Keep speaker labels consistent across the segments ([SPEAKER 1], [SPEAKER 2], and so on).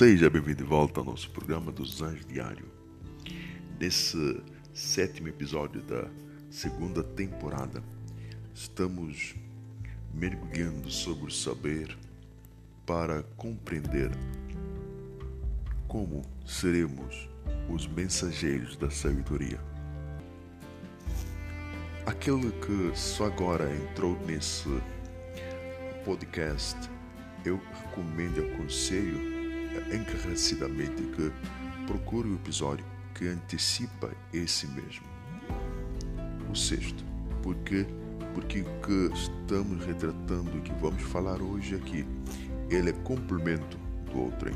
[SPEAKER 1] Seja bem-vindo de volta ao nosso programa dos Anjos Diário. Nesse sétimo episódio da segunda temporada, estamos mergulhando sobre o saber para compreender como seremos os mensageiros da sabedoria. Aquele que só agora entrou nesse podcast, eu recomendo e aconselho encarecidamente que procure o episódio que antecipa esse mesmo. O sexto, porque porque o que estamos retratando e que vamos falar hoje aqui, ele é complemento do outro.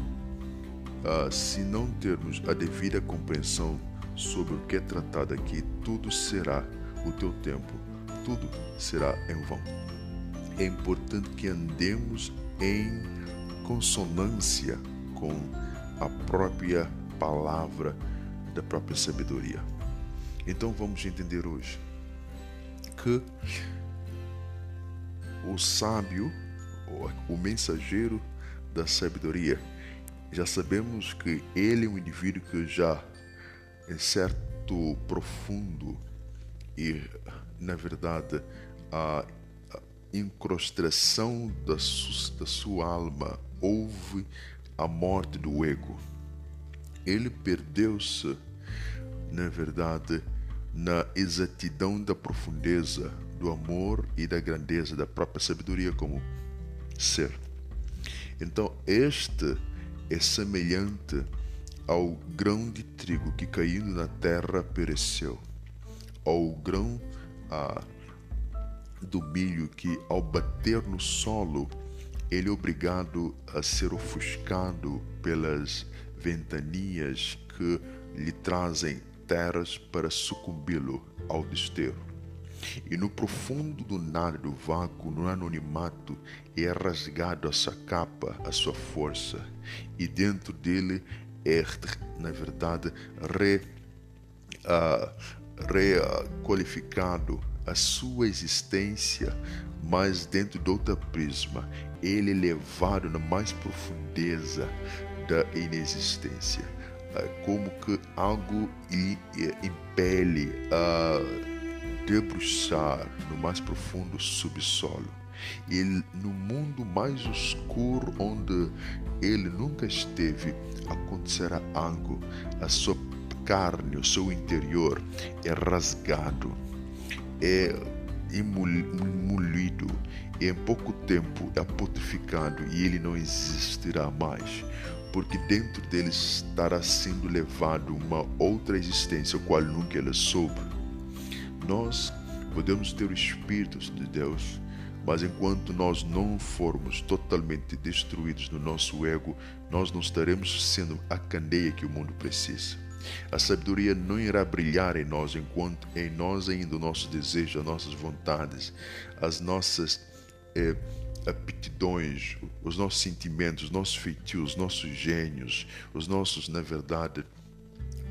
[SPEAKER 1] Ah, se não termos a devida compreensão sobre o que é tratado aqui, tudo será o teu tempo, tudo será em vão. É importante que andemos em consonância com a própria palavra da própria sabedoria. Então vamos entender hoje que o sábio, o mensageiro da sabedoria, já sabemos que ele é um indivíduo que já em certo profundo e na verdade a incrustação da, da sua alma houve a morte do ego. Ele perdeu-se, na verdade, na exatidão da profundeza do amor e da grandeza da própria sabedoria como ser. Então, este é semelhante ao grão de trigo que caindo na terra pereceu, ao grão ah, do milho que, ao bater no solo, ele é obrigado a ser ofuscado pelas ventanias que lhe trazem terras para sucumbi-lo ao desterro. E no profundo do nada do vácuo, no anonimato, é rasgado a sua capa, a sua força, e dentro dele é, na verdade, re, uh, requalificado a sua existência, mas dentro de outra prisma, ele é levado na mais profundeza da inexistência, ah, como que algo lhe impele a debruçar no mais profundo subsolo. Ele, no mundo mais escuro onde ele nunca esteve, acontecerá algo. A sua carne, o seu interior é rasgado, é imolido, e em pouco tempo é putreficado e ele não existirá mais, porque dentro dele estará sendo levado uma outra existência, qual nunca ele soube. Nós podemos ter o Espírito de Deus, mas enquanto nós não formos totalmente destruídos no nosso ego, nós não estaremos sendo a candeia que o mundo precisa. A sabedoria não irá brilhar em nós enquanto em nós ainda o nosso desejo, as nossas vontades, as nossas eh, aptidões, os nossos sentimentos, os nossos feitios, os nossos gênios, os nossos, na verdade,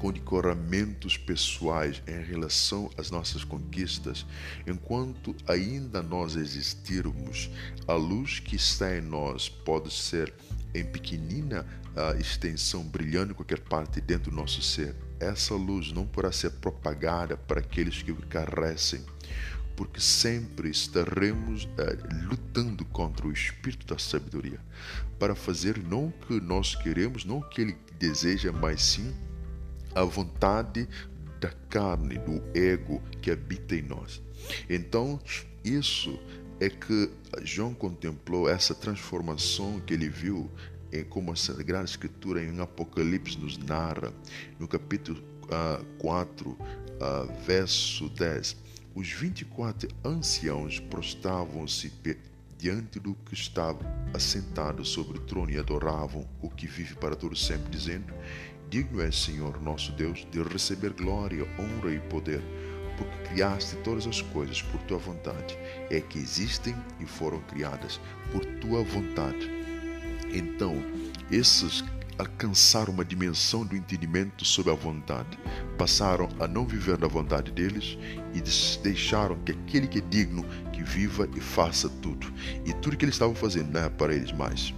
[SPEAKER 1] condecoramentos pessoais em relação às nossas conquistas, enquanto ainda nós existirmos, a luz que está em nós pode ser em pequenina uh, extensão brilhando em qualquer parte dentro do nosso ser. Essa luz não poderá ser propagada para aqueles que carecem, porque sempre estaremos uh, lutando contra o espírito da sabedoria para fazer não o que nós queremos, não o que ele deseja, mas sim a vontade da carne, do ego que habita em nós. Então, isso é que João contemplou essa transformação que ele viu em como a Sagrada Escritura em Apocalipse nos narra, no capítulo uh, 4, uh, verso 10. Os 24 anciãos prostravam-se diante do que estava assentado sobre o trono e adoravam o que vive para todo sempre, dizendo: Digno é, Senhor nosso Deus, de receber glória, honra e poder, porque criaste todas as coisas por tua vontade, é que existem e foram criadas por tua vontade. Então, esses alcançaram uma dimensão do entendimento sobre a vontade, passaram a não viver na vontade deles e deixaram que aquele que é digno que viva e faça tudo. E tudo que eles estavam fazendo não é para eles mais.